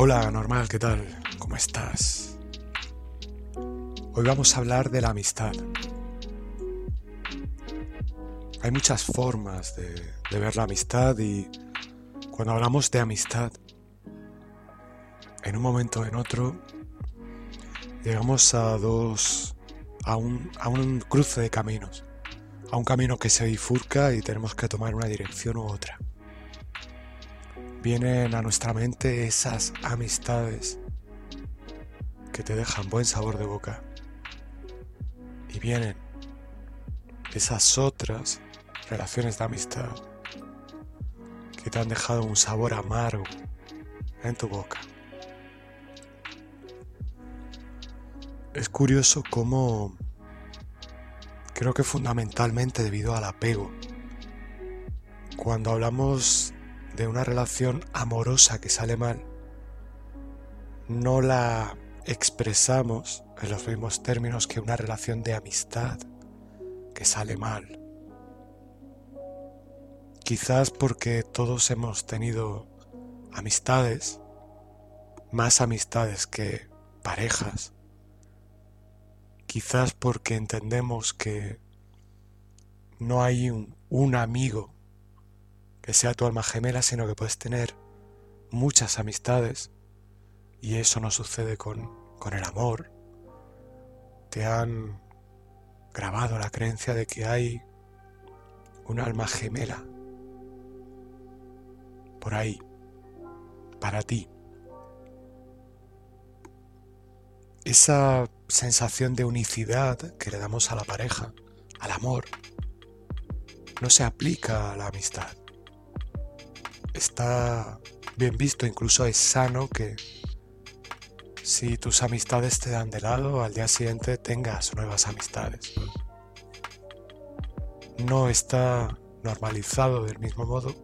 Hola, normal, ¿qué tal? ¿Cómo estás? Hoy vamos a hablar de la amistad. Hay muchas formas de, ver la amistad y cuando hablamos de amistad, en un momento o en otro, llegamos a dos, a un, a un cruce de caminos, a un camino que se bifurca y tenemos que tomar una dirección u otra vienen a nuestra mente esas amistades que te dejan buen sabor de boca. Y vienen esas otras relaciones de amistad que te han dejado un sabor amargo en tu boca. Es curioso cómo creo que fundamentalmente debido al apego, cuando hablamos de una relación amorosa que sale mal, no la expresamos en los mismos términos que una relación de amistad que sale mal. Quizás porque todos hemos tenido amistades, más amistades que parejas. Quizás porque entendemos que no hay un, un amigo que sea tu alma gemela, sino que puedes tener muchas amistades y eso no sucede con, con el amor. Te han grabado la creencia de que hay un alma gemela por ahí, para ti. Esa sensación de unicidad que le damos a la pareja, al amor, no se aplica a la amistad está bien visto, incluso es sano que si tus amistades te dan de lado, al día siguiente tengas nuevas amistades. No está normalizado del mismo modo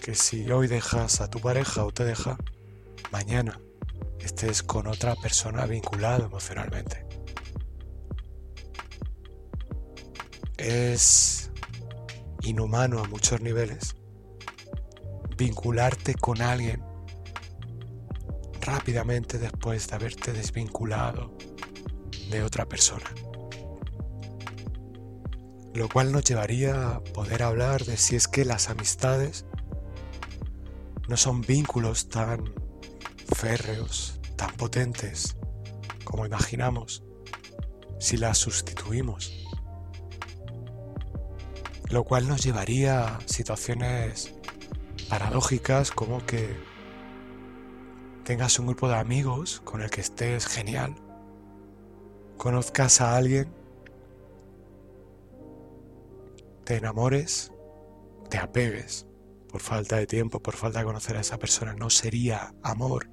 que si hoy dejas a tu pareja o te deja, mañana estés con otra persona vinculada emocionalmente. Es inhumano a muchos niveles vincularte con alguien rápidamente después de haberte desvinculado de otra persona. Lo cual nos llevaría a poder hablar de si es que las amistades no son vínculos tan férreos, tan potentes como imaginamos, si las sustituimos. Lo cual nos llevaría a situaciones paradójicas como que tengas un grupo de amigos con el que estés genial, conozcas a alguien, te enamores, te apegues. Por falta de tiempo, por falta de conocer a esa persona, no sería amor.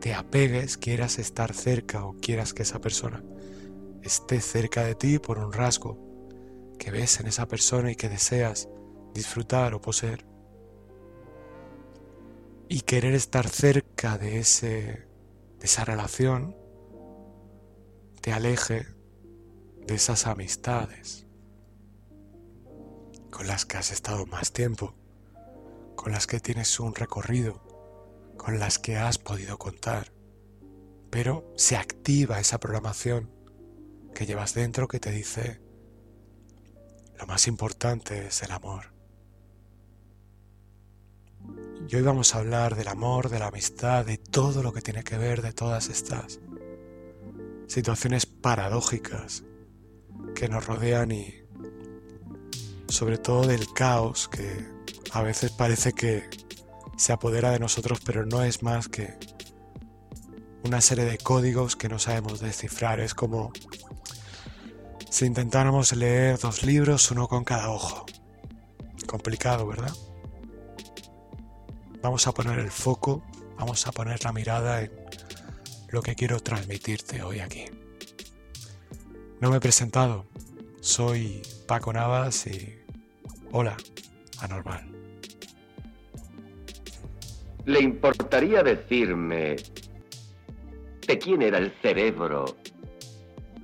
Te apegues, quieras estar cerca o quieras que esa persona esté cerca de ti por un rasgo que ves en esa persona y que deseas disfrutar o poseer y querer estar cerca de, ese, de esa relación te aleje de esas amistades con las que has estado más tiempo, con las que tienes un recorrido, con las que has podido contar. Pero se activa esa programación que llevas dentro que te dice, lo más importante es el amor. Y hoy vamos a hablar del amor, de la amistad, de todo lo que tiene que ver de todas estas situaciones paradójicas que nos rodean y sobre todo del caos que a veces parece que se apodera de nosotros, pero no es más que una serie de códigos que no sabemos descifrar. Es como si intentáramos leer dos libros, uno con cada ojo. Complicado, ¿verdad? Vamos a poner el foco, vamos a poner la mirada en lo que quiero transmitirte hoy aquí. No me he presentado, soy Paco Navas y hola, anormal. ¿Le importaría decirme de quién era el cerebro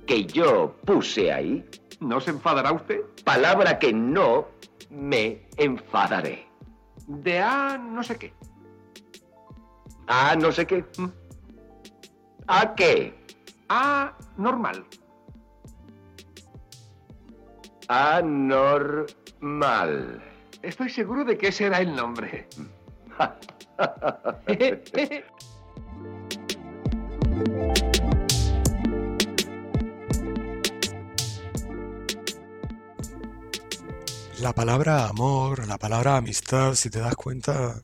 que yo puse ahí? ¿No se enfadará usted? Palabra que no me enfadaré de A no sé qué. A no sé qué. ¿A qué? A normal. Anormal. Estoy seguro de que ese era el nombre. La palabra amor, la palabra amistad, si te das cuenta,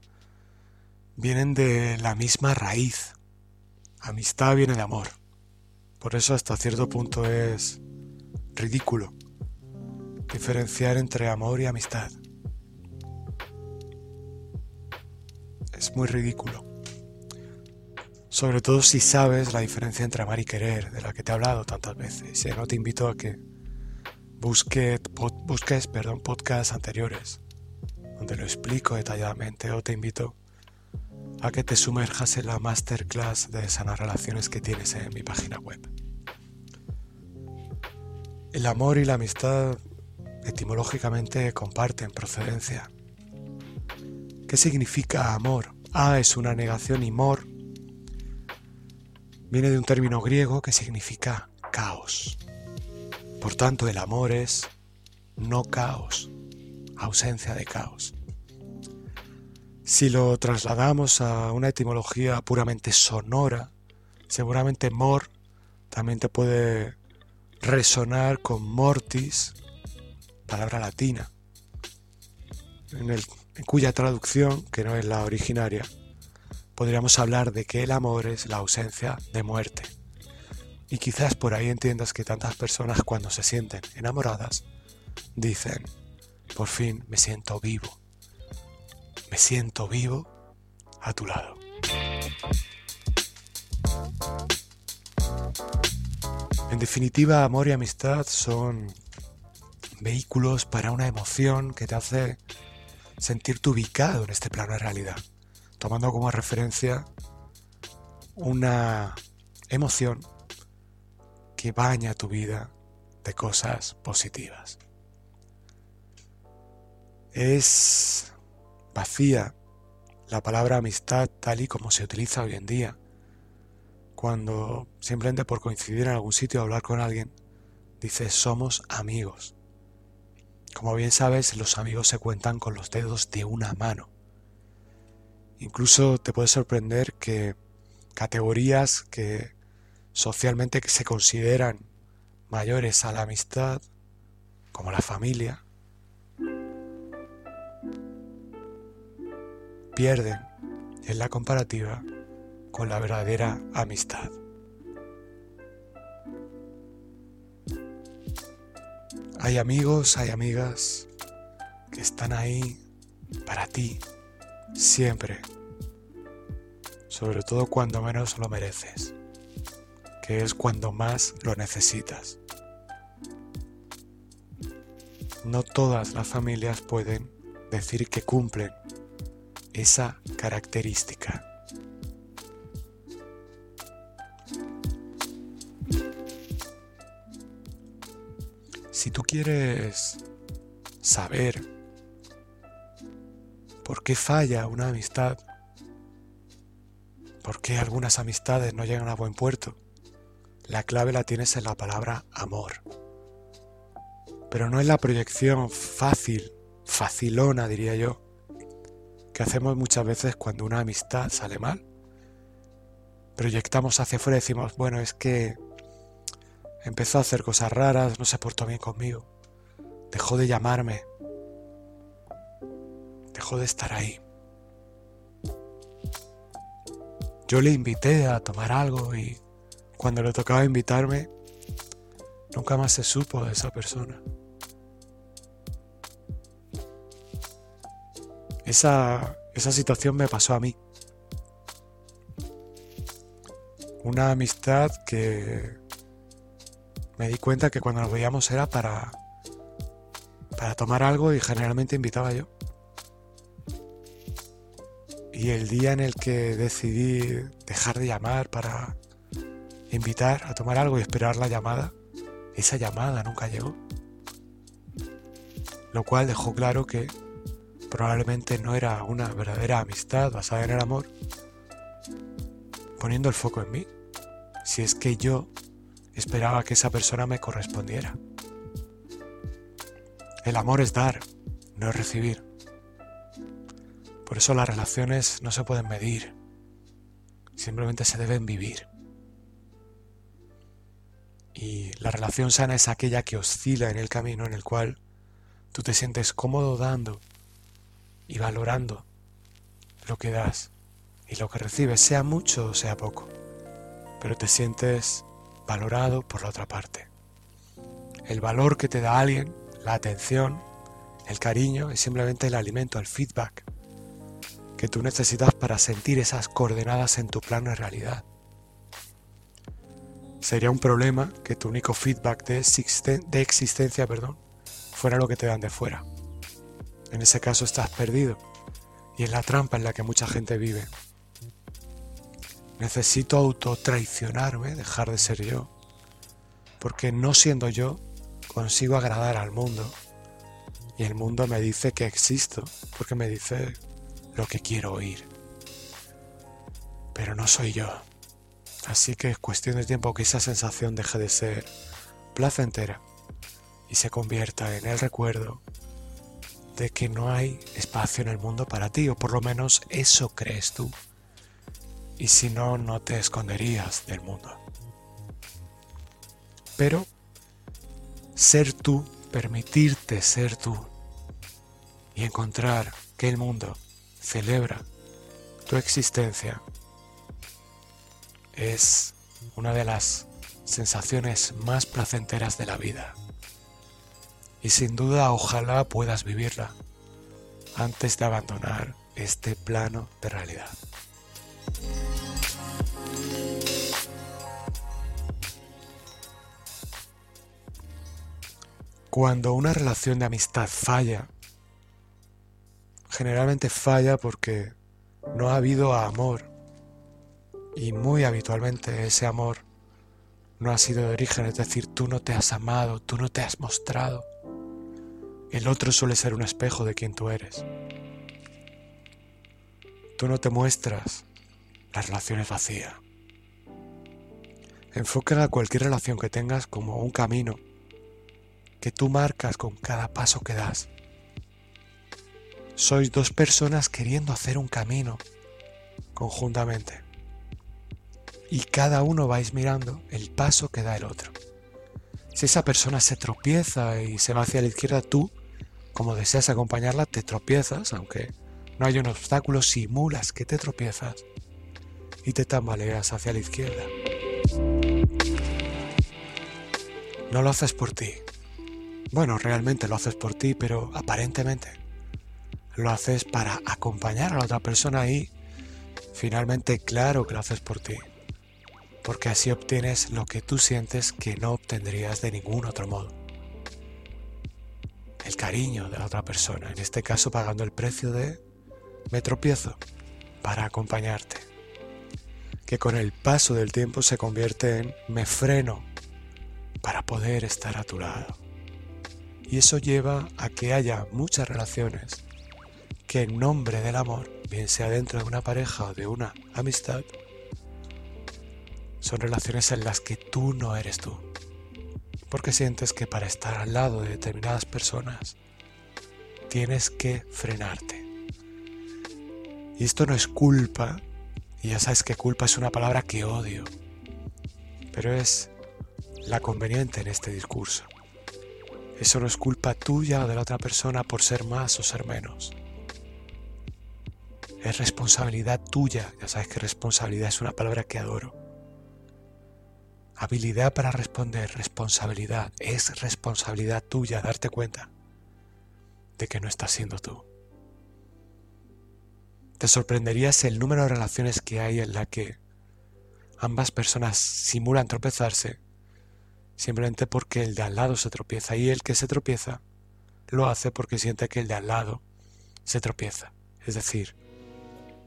vienen de la misma raíz. Amistad viene de amor. Por eso hasta cierto punto es ridículo diferenciar entre amor y amistad. Es muy ridículo. Sobre todo si sabes la diferencia entre amar y querer, de la que te he hablado tantas veces. Y no te invito a que busque, busques perdón, podcasts anteriores, donde lo explico detalladamente, o te invito a que te sumerjas en la masterclass de sanas relaciones que tienes en mi página web. El amor y la amistad etimológicamente comparten procedencia. ¿Qué significa amor? A es una negación y mor viene de un término griego que significa caos. Por tanto, el amor es no caos, ausencia de caos. Si lo trasladamos a una etimología puramente sonora, seguramente mor también te puede resonar con mortis, palabra latina, en, cuya traducción, que no es la originaria, podríamos hablar de que el amor es la ausencia de muerte. Y quizás por ahí entiendas que tantas personas cuando se sienten enamoradas dicen, por fin me siento vivo, me siento vivo a tu lado. En definitiva, amor y amistad son vehículos para una emoción que te hace sentirte ubicado en este plano de realidad, tomando como referencia una emoción que baña tu vida de cosas positivas. Es vacía la palabra amistad tal y como se utiliza hoy en día, cuando simplemente por coincidir en algún sitio o hablar con alguien, dices somos amigos. Como bien sabes, los amigos se cuentan con los dedos de una mano. Incluso te puede sorprender que categorías que socialmente se consideran mayores a la amistad, como la familia, pierden en la comparativa con la verdadera amistad. Hay amigos, hay amigas que están ahí para ti siempre, sobre todo cuando menos lo mereces, que es cuando más lo necesitas. No todas las familias pueden decir que cumplen esa característica. Si tú quieres saber por qué falla una amistad, por qué algunas amistades no llegan a buen puerto, la clave la tienes en la palabra amor. Pero no en la proyección fácil, facilona diría yo, que hacemos muchas veces cuando una amistad sale mal. Proyectamos hacia afuera y decimos, bueno, es que Empezó a hacer cosas raras, no se portó bien conmigo. Dejó de llamarme. Dejó de estar ahí. Yo le invité a tomar algo y cuando le tocaba invitarme, nunca más se supo de esa persona. Esa, esa situación me pasó a mí. Una amistad que me di cuenta que cuando nos veíamos era para, para tomar algo y generalmente invitaba yo. Y el día en el que decidí dejar de llamar para invitar a tomar algo y esperar la llamada, esa llamada nunca llegó. Lo cual dejó claro que probablemente no era una verdadera amistad basada en el amor, poniendo el foco en mí, si es que yo esperaba que esa persona me correspondiera. El amor es dar, no es recibir. Por eso las relaciones no se pueden medir, simplemente se deben vivir. Y la relación sana es aquella que oscila en el camino en el cual tú te sientes cómodo dando y valorando lo que das y lo que recibes, sea mucho o sea poco, pero te sientes valorado por la otra parte. El valor que te da alguien, la atención, el cariño, es simplemente el alimento, el feedback que tú necesitas para sentir esas coordenadas en tu plano de realidad. Sería un problema que tu único feedback de, existencia perdón, fuera lo que te dan de fuera. En ese caso estás perdido y es la trampa en la que mucha gente vive. Necesito autotraicionarme, dejar de ser yo, porque no siendo yo consigo agradar al mundo y el mundo me dice que existo, porque me dice lo que quiero oír. Pero no soy yo. Así que es cuestión de tiempo que esa sensación deje de ser placentera y se convierta en el recuerdo de que no hay espacio en el mundo para ti, o por lo menos eso crees tú. Y si no, no te esconderías del mundo. Pero ser tú, permitirte ser tú y encontrar que el mundo celebra tu existencia es una de las sensaciones más placenteras de la vida. Y sin duda ojalá puedas vivirla antes de abandonar este plano de realidad. Cuando una relación de amistad falla, generalmente falla porque no ha habido amor y muy habitualmente ese amor no ha sido de origen, es decir, tú no te has amado, tú no te has mostrado. El otro suele ser un espejo de quien tú eres. Tú no te muestras, la relación es vacía. Enfoca a cualquier relación que tengas como un camino que tú marcas con cada paso que das. Sois dos personas queriendo hacer un camino conjuntamente. Y cada uno vais mirando el paso que da el otro. Si esa persona se tropieza y se va hacia la izquierda, tú, como deseas acompañarla, te tropiezas, aunque no hay un obstáculo, simulas que te tropiezas y te tambaleas hacia la izquierda. No lo haces por ti, bueno, realmente lo haces por ti, pero aparentemente lo haces para acompañar a la otra persona y finalmente claro que lo haces por ti. Porque así obtienes lo que tú sientes que no obtendrías de ningún otro modo. El cariño de la otra persona, en este caso pagando el precio de me tropiezo para acompañarte. Que con el paso del tiempo se convierte en me freno para poder estar a tu lado. Y eso lleva a que haya muchas relaciones que en nombre del amor, bien sea dentro de una pareja o de una amistad, son relaciones en las que tú no eres tú. Porque sientes que para estar al lado de determinadas personas tienes que frenarte. Y esto no es culpa, y ya sabes que culpa es una palabra que odio, pero es la conveniente en este discurso. Eso no es culpa tuya o de la otra persona por ser más o ser menos. Es responsabilidad tuya. Ya sabes que responsabilidad es una palabra que adoro. Habilidad para responder, responsabilidad. Es responsabilidad tuya darte cuenta de que no estás siendo tú. Te sorprenderías el número de relaciones que hay en la que ambas personas simulan tropezarse simplemente porque el de al lado se tropieza y el que se tropieza lo hace porque siente que el de al lado se tropieza. Es decir,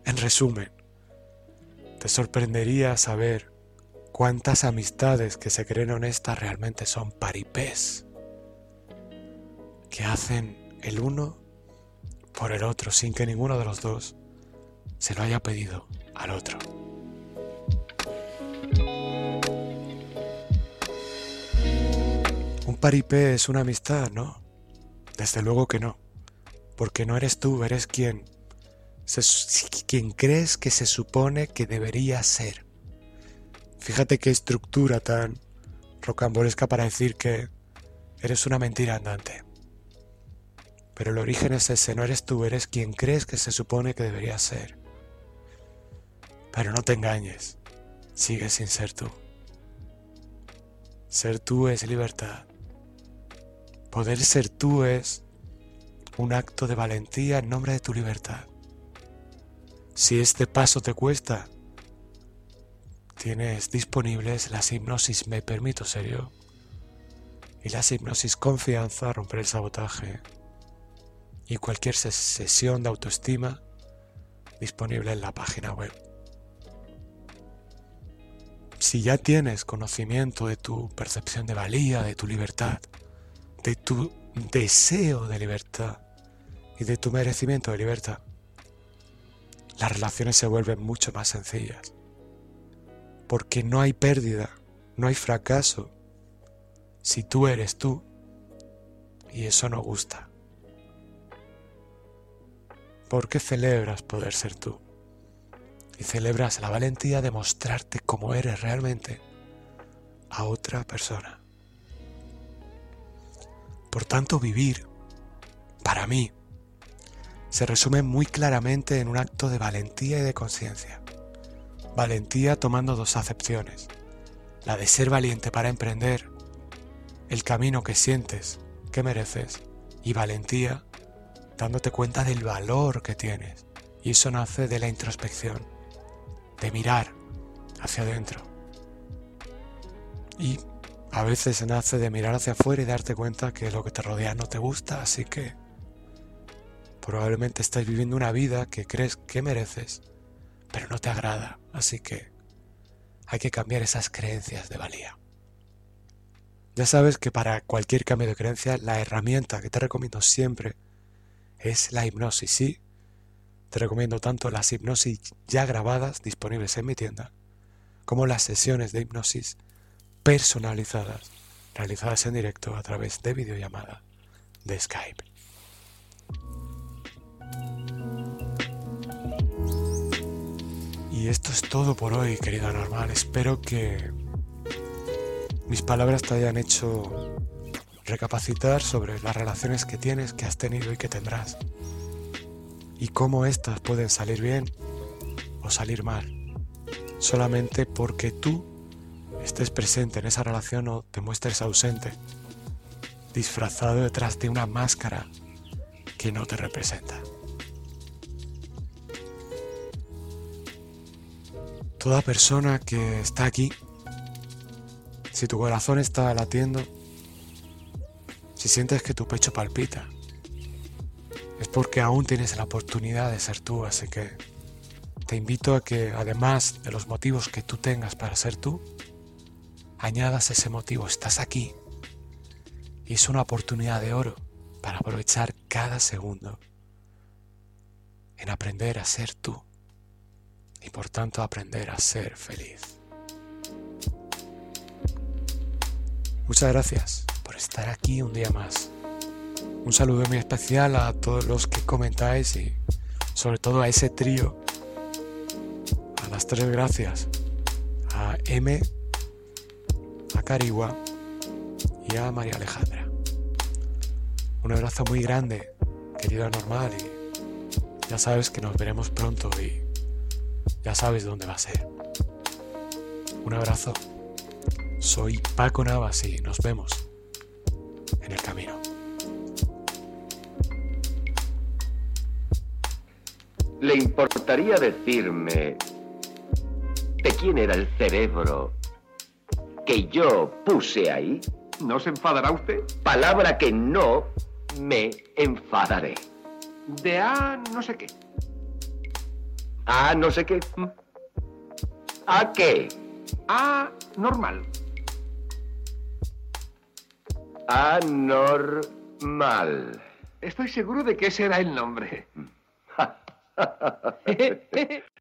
en resumen, te sorprendería saber cuántas amistades que se creen honestas realmente son paripés que hacen el uno por el otro sin que ninguno de los dos se lo haya pedido al otro. Un paripé es una amistad, ¿no? Desde luego que no, porque no eres tú, eres quien, quien crees que se supone que debería ser. Fíjate qué estructura tan rocambolesca para decir que eres una mentira andante. Pero el origen es ese, no eres tú, eres quien crees que se supone que debería ser. Pero no te engañes, sigue sin ser tú. Ser tú es libertad. Poder ser tú es un acto de valentía en nombre de tu libertad. Si este paso te cuesta, tienes disponibles las hipnosis Me Permito Ser Yo y las hipnosis Confianza, Romper el Sabotaje y cualquier sesión de autoestima disponible en la página web si ya tienes conocimiento de tu percepción de valía, de tu libertad, de tu deseo de libertad y de tu merecimiento de libertad, las relaciones se vuelven mucho más sencillas. Porque no hay pérdida, no hay fracaso si tú eres tú. Y eso no gusta. ¿Por qué celebras poder ser tú? y celebras la valentía de mostrarte como eres realmente a otra persona. Por tanto, vivir, para mí, se resume muy claramente en un acto de valentía y de conciencia. Valentía tomando dos acepciones. La de ser valiente para emprender el camino que sientes que mereces y valentía dándote cuenta del valor que tienes. Y eso nace de la introspección de mirar hacia adentro. Y a veces nace de mirar hacia afuera y darte cuenta que lo que te rodea no te gusta, así que probablemente estás viviendo una vida que crees que mereces, pero no te agrada, así que hay que cambiar esas creencias de valía. Ya sabes que para cualquier cambio de creencia la herramienta que te recomiendo siempre es la hipnosis, sí, te recomiendo tanto las hipnosis ya grabadas disponibles en mi tienda, como las sesiones de hipnosis personalizadas realizadas en directo a través de videollamada de Skype. Y esto es todo por hoy, querida normal. Espero que mis palabras te hayan hecho recapacitar sobre las relaciones que tienes, que has tenido y que tendrás y cómo éstas pueden salir bien o salir mal, solamente porque tú estés presente en esa relación o te muestres ausente, disfrazado detrás de una máscara que no te representa. Toda persona que está aquí, si tu corazón está latiendo, si sientes que tu pecho palpita, es porque aún tienes la oportunidad de ser tú, así que te invito a que además de los motivos que tú tengas para ser tú, añadas ese motivo, estás aquí. Y es una oportunidad de oro para aprovechar cada segundo en aprender a ser tú y por tanto aprender a ser feliz. Muchas gracias por estar aquí un día más. Un saludo muy especial a todos los que comentáis y sobre todo a ese trío. A las tres gracias. A M, a Carigua y a María Alejandra. Un abrazo muy grande, querido Normal, y ya sabes que nos veremos pronto y ya sabes dónde va a ser. Un abrazo. Soy Paco Navas y nos vemos en el camino. ¿Le importaría decirme de quién era el cerebro que yo puse ahí? ¿No se enfadará usted? Palabra que no me enfadaré. De A no sé qué. A no sé qué. ¿A qué? A normal. Anormal. Estoy seguro de que ese era el nombre.